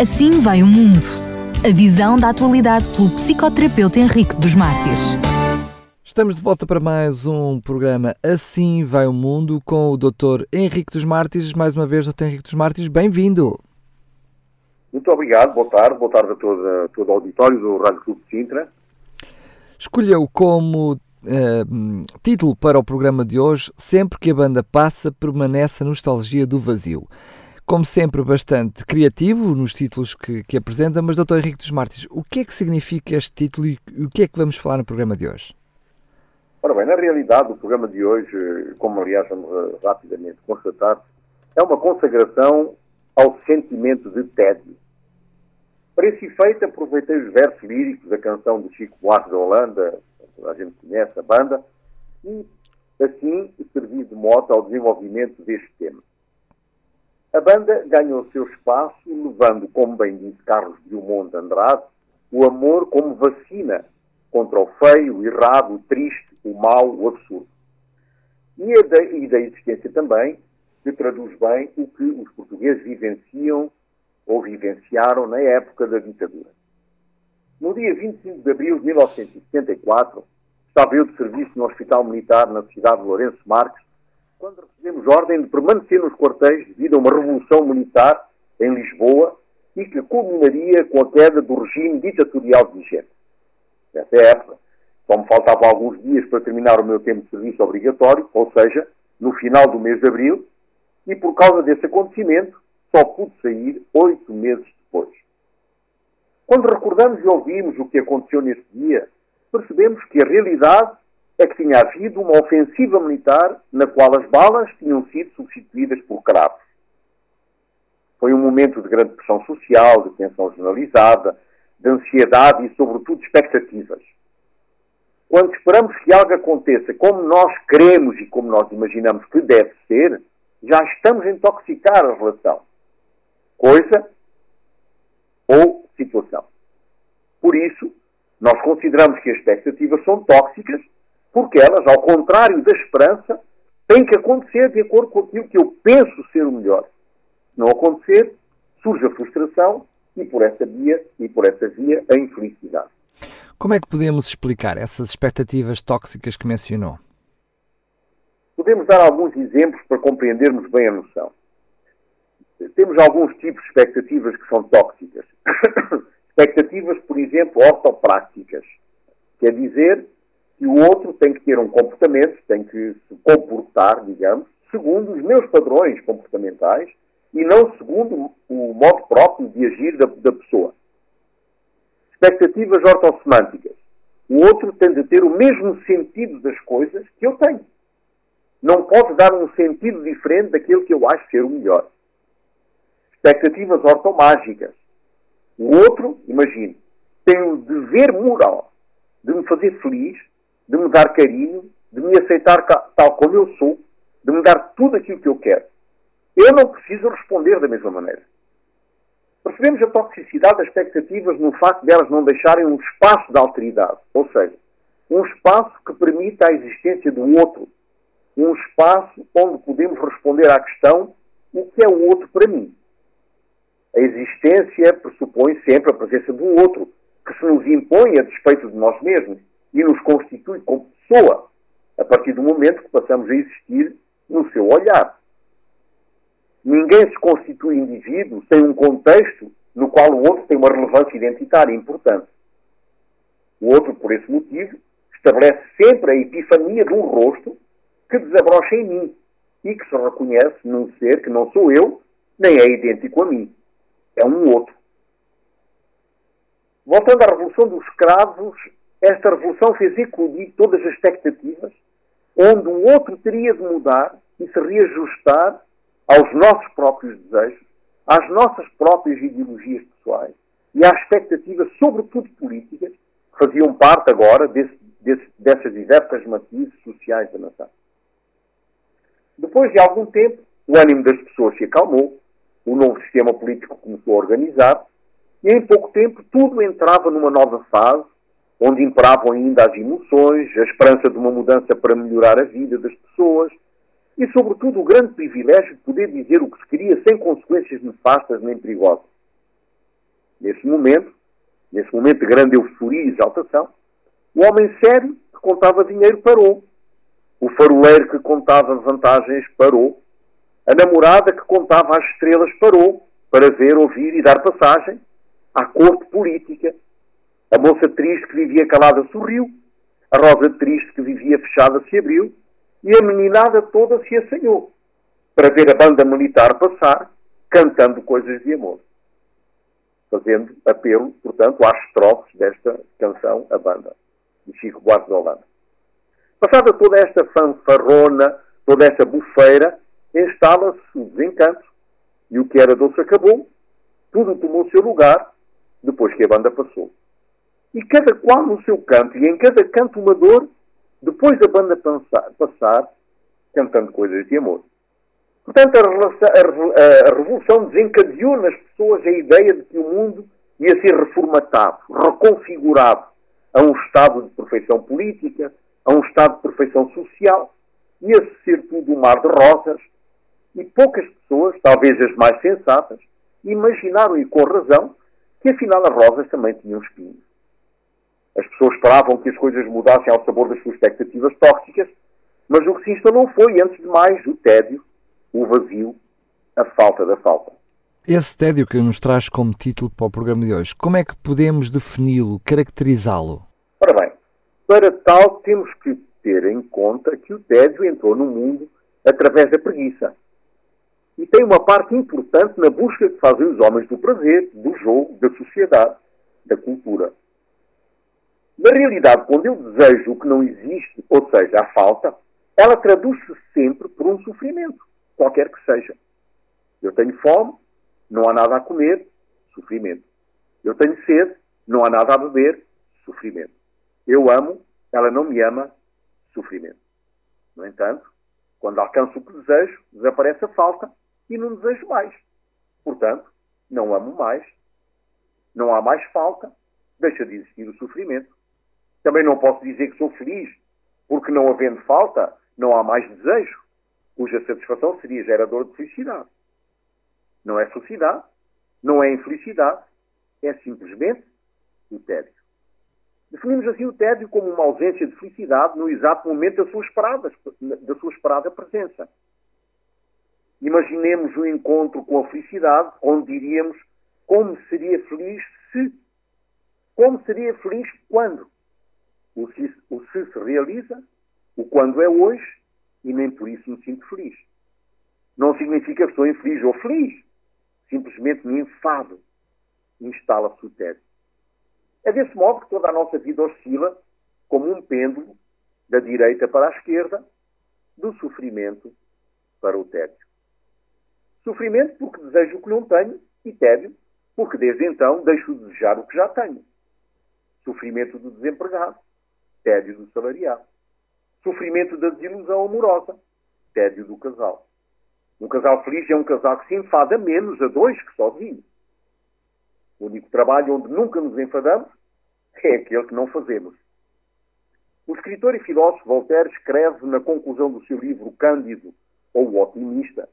Assim vai o mundo. A visão da atualidade pelo psicoterapeuta Henrique dos Mártires. Estamos de volta para mais um programa Assim vai o mundo com o Dr. Henrique dos Mártires. Mais uma vez, Dr. Henrique dos Mártires, bem-vindo. Muito obrigado, boa tarde, boa tarde a todo, a todo o auditório do Rádio Clube de Sintra. Escolheu como uh, título para o programa de hoje Sempre que a banda passa, permanece a nostalgia do vazio. Como sempre, bastante criativo nos títulos que, que apresenta, mas Dr. Henrique dos Mártires, o que é que significa este título e o que é que vamos falar no programa de hoje? Ora bem, na realidade, o programa de hoje, como aliás vamos uh, rapidamente constatar, é uma consagração ao sentimento de tédio. Para esse efeito, aproveitei os versos líricos da canção do Chico Buarque da Holanda, a gente conhece a banda, e assim servi de moto ao desenvolvimento deste tema. A banda ganhou o seu espaço levando, como bem disse Carlos Drummond de Andrade, o amor como vacina contra o feio, o errado, o triste, o mau, o absurdo. E, a da, e da existência também que traduz bem o que os portugueses vivenciam ou vivenciaram na época da ditadura. No dia 25 de abril de 1974, estava eu de serviço no Hospital Militar na cidade de Lourenço Marques, quando recebemos ordem de permanecer nos quartéis devido a uma revolução militar em Lisboa e que culminaria com a queda do regime ditatorial vigente. Nessa época, só me faltavam alguns dias para terminar o meu tempo de serviço obrigatório, ou seja, no final do mês de abril, e por causa desse acontecimento só pude sair oito meses depois. Quando recordamos e ouvimos o que aconteceu nesse dia, percebemos que a realidade é que tinha havido uma ofensiva militar na qual as balas tinham sido substituídas por cravos. Foi um momento de grande pressão social, de tensão generalizada, de ansiedade e, sobretudo, expectativas. Quando esperamos que algo aconteça como nós queremos e como nós imaginamos que deve ser, já estamos a intoxicar a relação. Coisa ou situação. Por isso, nós consideramos que as expectativas são tóxicas, porque elas, ao contrário da esperança, têm que acontecer de acordo com aquilo que eu penso ser o melhor. Se não acontecer, surge a frustração e por essa via, e por essa via a infelicidade. Como é que podemos explicar essas expectativas tóxicas que mencionou? Podemos dar alguns exemplos para compreendermos bem a noção. Temos alguns tipos de expectativas que são tóxicas. expectativas, por exemplo, ortopráticas. Quer dizer que o outro tem que ter um comportamento, tem que se comportar, digamos, segundo os meus padrões comportamentais e não segundo o modo próprio de agir da, da pessoa. Expectativas ortossemânticas. O outro tem de ter o mesmo sentido das coisas que eu tenho. Não pode dar um sentido diferente daquele que eu acho ser o melhor. Expectativas ortomágicas. O outro, imagine, tem o dever moral de me fazer feliz, de me dar carinho, de me aceitar tal como eu sou, de me dar tudo aquilo que eu quero. Eu não preciso responder da mesma maneira. Percebemos a toxicidade das expectativas no facto de elas não deixarem um espaço de alteridade, ou seja, um espaço que permita a existência do outro, um espaço onde podemos responder à questão o que é o outro para mim. A existência pressupõe sempre a presença do outro, que se nos impõe a despeito de nós mesmos e nos constitui como pessoa, a partir do momento que passamos a existir no seu olhar. Ninguém se constitui indivíduo sem um contexto no qual o outro tem uma relevância identitária importante. O outro, por esse motivo, estabelece sempre a epifania de um rosto que desabrocha em mim e que se reconhece num ser que não sou eu, nem é idêntico a mim. É um outro. Voltando à Revolução dos Escravos, esta revolução fez eclodir todas as expectativas, onde o outro teria de mudar e se reajustar aos nossos próprios desejos, às nossas próprias ideologias pessoais e às expectativas, sobretudo políticas, que faziam parte agora desse, desse, dessas diversas matizes sociais da nação. Depois de algum tempo, o ânimo das pessoas se acalmou, o novo sistema político começou a organizar e em pouco tempo tudo entrava numa nova fase, onde imperavam ainda as emoções, a esperança de uma mudança para melhorar a vida das pessoas, e, sobretudo, o grande privilégio de poder dizer o que se queria sem consequências nefastas nem perigosas. Nesse momento, nesse momento de grande euforia e exaltação, o homem sério que contava dinheiro parou. O faroleiro que contava vantagens parou. A namorada que contava as estrelas parou para ver, ouvir e dar passagem à corte política. A moça triste que vivia calada sorriu. A rosa triste que vivia fechada se abriu. E a meninada toda se assanhou para ver a banda militar passar cantando coisas de amor. Fazendo apelo, portanto, às estrofes desta canção, a banda, de Chico Buarque de Holanda. Passada toda esta fanfarrona, toda esta bufeira, instala-se o desencanto e o que era doce acabou, tudo tomou seu lugar depois que a banda passou. E cada qual no seu canto, e em cada canto uma dor, depois da banda passar, passar cantando coisas de amor. Portanto, a, Revolução desencadeou nas pessoas a ideia de que o mundo ia ser reformatado, reconfigurado a um estado de perfeição política, a um estado de perfeição social, ia ser tudo um mar de rosas, e poucas pessoas, talvez as mais sensatas, imaginaram, e com razão, que afinal as rosas também tinham espinhos. As pessoas esperavam que as coisas mudassem ao sabor das suas expectativas tóxicas, mas o que se instalou foi, antes de mais, o tédio, o vazio, a falta da falta. Esse tédio que nos traz como título para o programa de hoje, como é que podemos defini-lo, caracterizá-lo? Ora bem, para tal temos que ter em conta que o tédio entrou no mundo através da preguiça. E tem uma parte importante na busca que fazem os homens do prazer, do jogo, da sociedade, da cultura. Na realidade, quando eu desejo o que não existe, ou seja, a falta, ela traduz-se sempre por um sofrimento qualquer que seja. Eu tenho fome, não há nada a comer, sofrimento. Eu tenho sede, não há nada a beber, sofrimento. Eu amo, ela não me ama, sofrimento. No entanto, quando alcanço o que desejo, desaparece a falta e não desejo mais. Portanto, não amo mais, não há mais falta, deixa de existir o sofrimento. Também não posso dizer que sou feliz, porque não havendo falta, não há mais desejo cuja satisfação seria gerador de felicidade. Não é felicidade, não é infelicidade, é simplesmente o tédio. Definimos assim o tédio como uma ausência de felicidade no exato momento da sua esperada, da sua esperada presença. Imaginemos o um encontro com a felicidade, onde diríamos como seria feliz se. Como seria feliz quando? O se, o se se realiza, o quando é hoje e nem por isso me sinto feliz. Não significa que estou infeliz ou feliz. Simplesmente me enfado. Instala-se o tédio. É desse modo que toda a nossa vida oscila como um pêndulo da direita para a esquerda, do sofrimento para o tédio. Sofrimento porque desejo o que não tenho e tédio porque desde então deixo de desejar o que já tenho. Sofrimento do desempregado, tédio do salariado. Sofrimento da desilusão amorosa. Tédio do casal. Um casal feliz é um casal que se enfada menos a dois que sozinho. O único trabalho onde nunca nos enfadamos é aquele que não fazemos. O escritor e filósofo Voltaire escreve na conclusão do seu livro Cândido, ou O Otimista,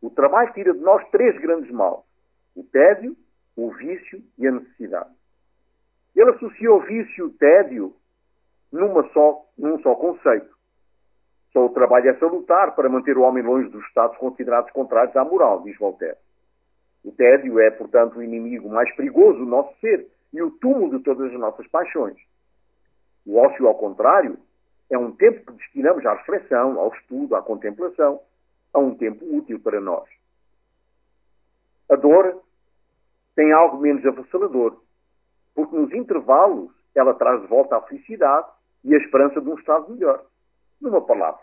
o trabalho tira de nós três grandes males: o tédio, o vício e a necessidade. Ele associa o vício e tédio numa só, num só conceito. Só o trabalho é salutar para manter o homem longe dos estados considerados contrários à moral, diz Voltaire. O tédio é, portanto, o inimigo mais perigoso do nosso ser e o túmulo de todas as nossas paixões. O ócio, ao contrário, é um tempo que destinamos à reflexão, ao estudo, à contemplação, a um tempo útil para nós. A dor tem algo menos avassalador, porque nos intervalos ela traz de volta a felicidade e a esperança de um estado melhor. Numa palavra,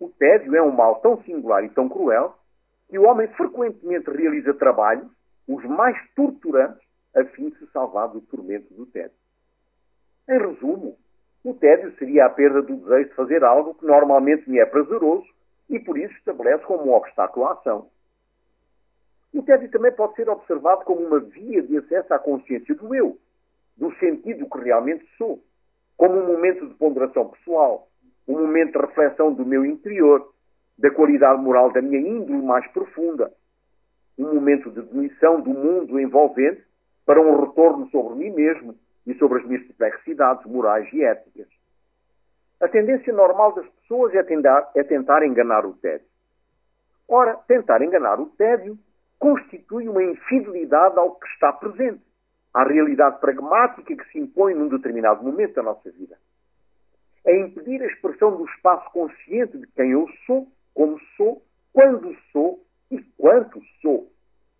o tédio é um mal tão singular e tão cruel que o homem frequentemente realiza trabalhos, os mais torturantes, a fim de se salvar do tormento do tédio. Em resumo, o tédio seria a perda do desejo de fazer algo que normalmente me é prazeroso e por isso estabelece como um obstáculo à ação. O tédio também pode ser observado como uma via de acesso à consciência do eu, do sentido que realmente sou como um momento de ponderação pessoal, um momento de reflexão do meu interior, da qualidade moral da minha índole mais profunda, um momento de demissão do mundo envolvente para um retorno sobre mim mesmo e sobre as minhas perplexidades morais e éticas. A tendência normal das pessoas é, tendar, é tentar enganar o tédio. Ora, tentar enganar o tédio constitui uma infidelidade ao que está presente, à realidade pragmática que se impõe num determinado momento da nossa vida. É impedir a expressão do espaço consciente de quem eu sou, como sou, quando sou e quanto sou.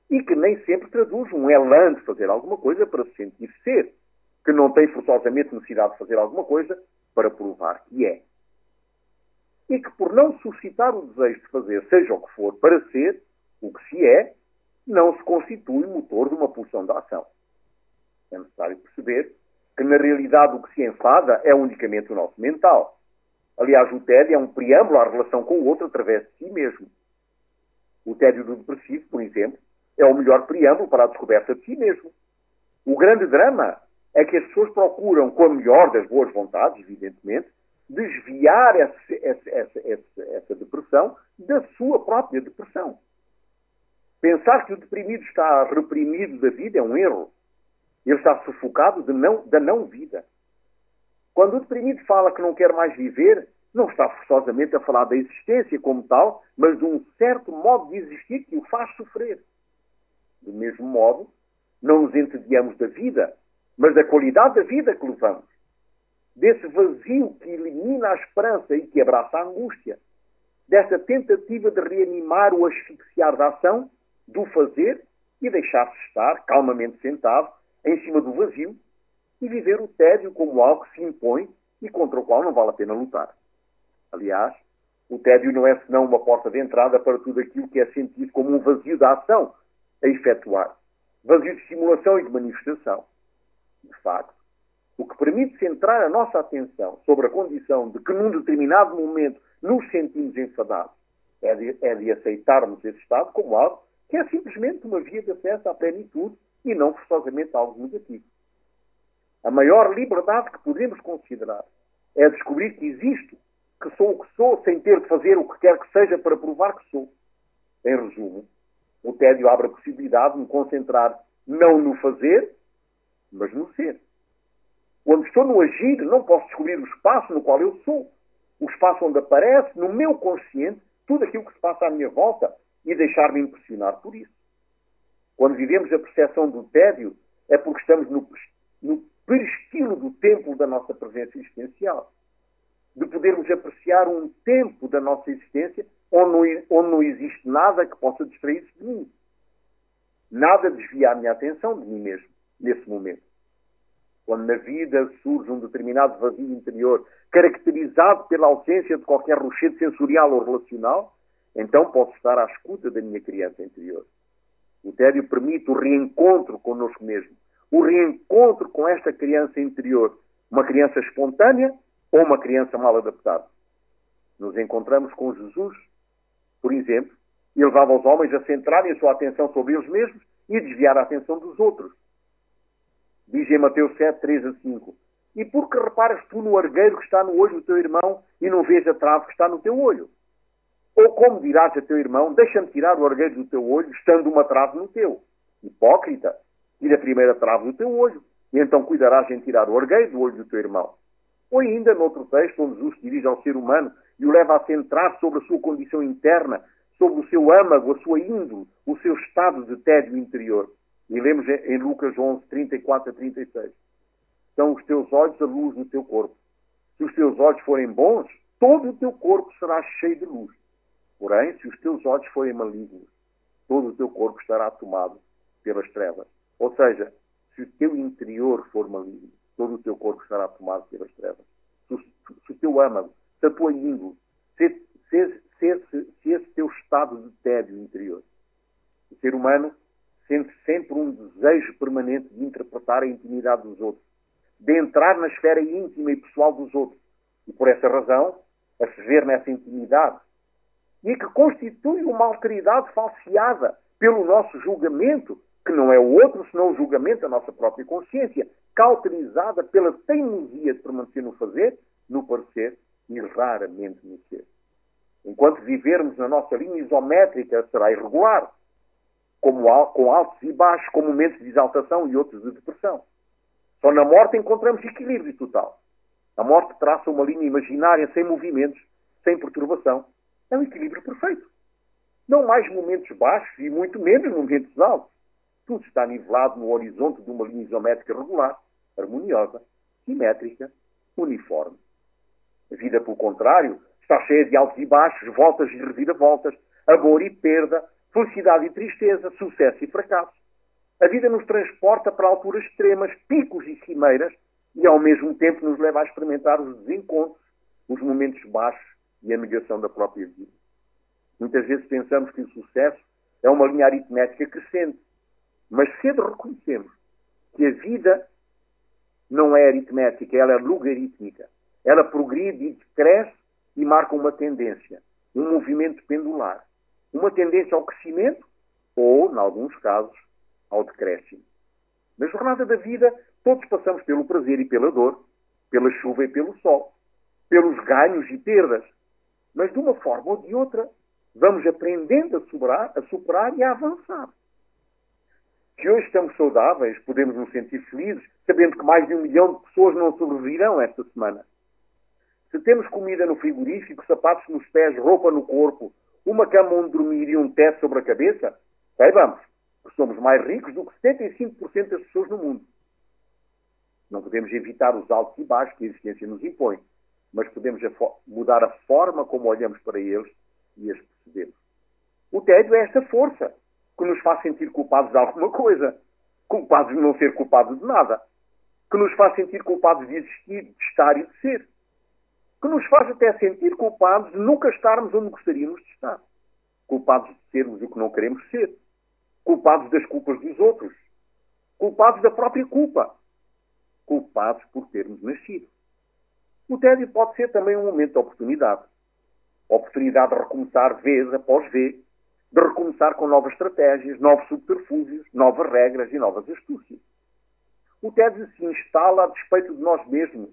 E que nem sempre traduz um elan de fazer alguma coisa para se sentir ser, que não tem forçosamente necessidade de fazer alguma coisa para provar que é. E que por não suscitar o desejo de fazer seja o que for para ser, o que se é, não se constitui motor de uma pulsão de ação. É necessário perceber que, na realidade, o que se enfada é unicamente o nosso mental. Aliás, o tédio é um preâmbulo à relação com o outro através de si mesmo. O tédio do depressivo, por exemplo, é o melhor preâmbulo para a descoberta de si mesmo. O grande drama é que as pessoas procuram, com a melhor das boas vontades, evidentemente, desviar essa, depressão da sua própria depressão. Pensar que o deprimido está reprimido da vida é um erro. Ele está sufocado de não, da não-vida. Quando o deprimido fala que não quer mais viver, não está forçosamente a falar da existência como tal, mas de um certo modo de existir que o faz sofrer. Do mesmo modo, não nos entediamos da vida, mas da qualidade da vida que levamos. Desse vazio que elimina a esperança e que abraça a angústia. Dessa tentativa de reanimar o asfixiar da ação, do fazer e deixar-se estar calmamente sentado em cima do vazio e viver o tédio como algo que se impõe e contra o qual não vale a pena lutar. Aliás, o tédio não é senão uma porta de entrada para tudo aquilo que é sentido como um vazio da ação a efetuar, vazio de simulação e de manifestação. De facto, o que permite centrar a nossa atenção sobre a condição de que num determinado momento nos sentimos enfadados é de, é de aceitarmos esse estado como algo que é simplesmente uma via de acesso à plenitude e não forçosamente algo negativo. A maior liberdade que podemos considerar é descobrir que existo, que sou o que sou, sem ter de fazer o que quer que seja para provar que sou. Em resumo, o tédio abre a possibilidade de me concentrar não no fazer, mas no ser. Quando estou no agir, não posso descobrir o espaço no qual eu sou, o espaço onde aparece, no meu consciente, tudo aquilo que se passa à minha volta e deixar-me impressionar por isso. Quando vivemos a percepção do tédio, é porque estamos no, no peristilo do templo da nossa presença existencial. De podermos apreciar um tempo da nossa existência onde não, onde não existe nada que possa distrair-se de mim. Nada desvia a minha atenção de mim mesmo, nesse momento. Quando na vida surge um determinado vazio interior, caracterizado pela ausência de qualquer rochedo sensorial ou relacional, então posso estar à escuta da minha criança interior. O tédio permite o reencontro connosco mesmo, o reencontro com esta criança interior, uma criança espontânea ou uma criança mal adaptada. Nos encontramos com Jesus, por exemplo, e levava os homens a centrarem a sua atenção sobre eles mesmos e desviar a atenção dos outros. Diz em Mateus 7, 3 a 5. E por que reparas tu no argueiro que está no olho do teu irmão e não vês a trave que está no teu olho? Ou como dirás a teu irmão, deixa-me tirar o argueiro do teu olho, estando uma trave no teu? Hipócrita, tira a primeira trave do teu olho, e então cuidarás em tirar o argueiro do olho do teu irmão. Ou ainda, noutro texto, onde Jesus dirige ao ser humano e o leva a centrar sobre a sua condição interna, sobre o seu âmago, a sua índole, o seu estado de tédio interior. E lemos em Lucas 11, 34 a 36. São os teus olhos a luz do teu corpo. Se os teus olhos forem bons, todo o teu corpo será cheio de luz. Porém, se os teus olhos forem malignos, todo o teu corpo estará tomado pelas trevas. Ou seja, se o teu interior for maligno, todo o teu corpo estará tomado pelas trevas. Se, se o teu âmago, se a tua índole, se, se, se, se esse teu estado de tédio interior, o ser humano sente sempre um desejo permanente de interpretar a intimidade dos outros, de entrar na esfera íntima e pessoal dos outros, e por essa razão, a se ver nessa intimidade, e que constitui uma alteridade falseada pelo nosso julgamento, que não é o outro senão o julgamento da nossa própria consciência, cauterizada pela teimosia de permanecer no fazer, no parecer e raramente no ser. Enquanto vivermos na nossa linha isométrica, será irregular. com altos e baixos, com momentos de exaltação e outros de depressão. Só na morte encontramos equilíbrio total. A morte traça uma linha imaginária sem movimentos, sem perturbação. É um equilíbrio perfeito. Não mais momentos baixos e muito menos momentos altos. Tudo está nivelado no horizonte de uma linha isométrica regular, harmoniosa, simétrica, uniforme. A vida, pelo contrário, está cheia de altos e baixos, voltas e reviravoltas, amor e perda, felicidade e tristeza, sucesso e fracasso. A vida nos transporta para alturas extremas, picos e cimeiras, e ao mesmo tempo nos leva a experimentar os desencontros, os momentos baixos e a negação da própria vida. Muitas vezes pensamos que o sucesso é uma linha aritmética crescente, mas cedo reconhecemos que a vida não é aritmética, ela é logarítmica. Ela progride e cresce e marca uma tendência, um movimento pendular. Uma tendência ao crescimento ou, em alguns casos, ao decréscimo. Na jornada da vida, todos passamos pelo prazer e pela dor, pela chuva e pelo sol, pelos ganhos e perdas. Mas de uma forma ou de outra, vamos aprendendo a superar, a superar e a avançar. Se hoje estamos saudáveis, podemos nos sentir felizes, sabendo que mais de um milhão de pessoas não sobreviverão esta semana. Se temos comida no frigorífico, sapatos nos pés, roupa no corpo, uma cama onde dormir e um teto sobre a cabeça, saibamos que somos mais ricos do que 75% das pessoas no mundo. Não podemos evitar os altos e baixos que a existência nos impõe, mas podemos mudar a forma como olhamos para eles e as percebemos. O tédio é esta força que nos faz sentir culpados de alguma coisa, culpados de não ser culpados de nada, que nos faz sentir culpados de existir, de estar e de ser que nos faz até sentir culpados de nunca estarmos onde gostaríamos de estar. Culpados de sermos o que não queremos ser. Culpados das culpas dos outros. Culpados da própria culpa. Culpados por termos nascido. O tédio pode ser também um momento de oportunidade. Oportunidade de recomeçar vez após vez, de recomeçar com novas estratégias, novos subterfúgios, novas regras e novas astúcias. O tédio se instala a despeito de nós mesmos,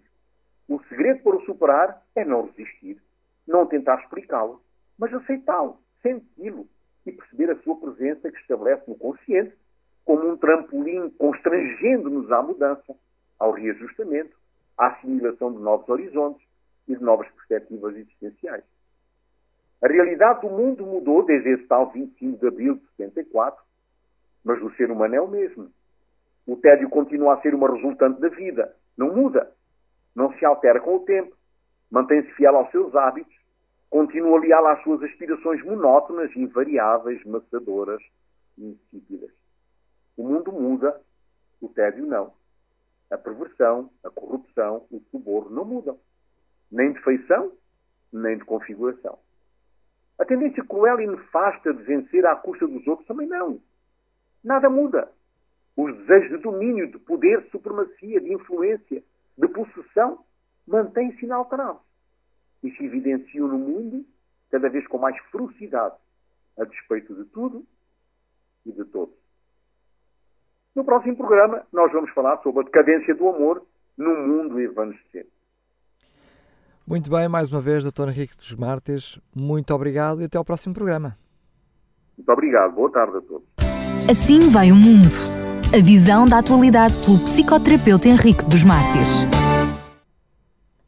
o segredo para o superar é não resistir, não tentar explicá-lo, mas aceitá-lo, senti-lo e perceber a sua presença que estabelece no consciente como um trampolim constrangendo-nos à mudança, ao reajustamento, à assimilação de novos horizontes e de novas perspectivas existenciais. A realidade do mundo mudou desde esse tal 25 de abril de 74, mas o ser humano é o mesmo. O tédio continua a ser uma resultante da vida, não muda não se altera com o tempo, mantém-se fiel aos seus hábitos, continua leal às suas aspirações monótonas, invariáveis, maçadoras e insípidas. O mundo muda, o tédio não. A perversão, a corrupção, o suborno não mudam. Nem de feição, nem de configuração. A tendência cruel e nefasta de vencer à custa dos outros também não. Nada muda. Os desejos de domínio, de poder, de supremacia, de influência, de possessão mantém-se inalterado e se evidenciam no mundo cada vez com mais ferocidade, a despeito de tudo e de todos. No próximo programa, nós vamos falar sobre a decadência do amor no mundo evanescente. Muito bem, mais uma vez, Dr. Henrique dos Mártires, muito obrigado e até ao próximo programa. Muito obrigado, boa tarde a todos. Assim vai o mundo. A visão da atualidade pelo psicoterapeuta Henrique dos Mártires.